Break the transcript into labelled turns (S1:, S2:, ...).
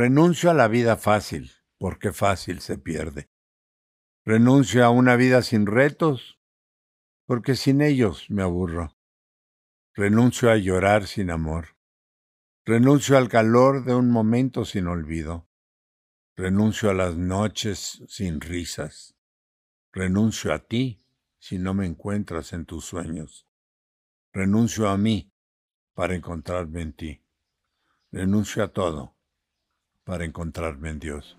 S1: Renuncio a la vida fácil, porque fácil se pierde. Renuncio a una vida sin retos, porque sin ellos me aburro. Renuncio a llorar sin amor. Renuncio al calor de un momento sin olvido. Renuncio a las noches sin risas. Renuncio a ti si no me encuentras en tus sueños. Renuncio a mí para encontrarme en ti. Renuncio a todo para encontrarme en Dios.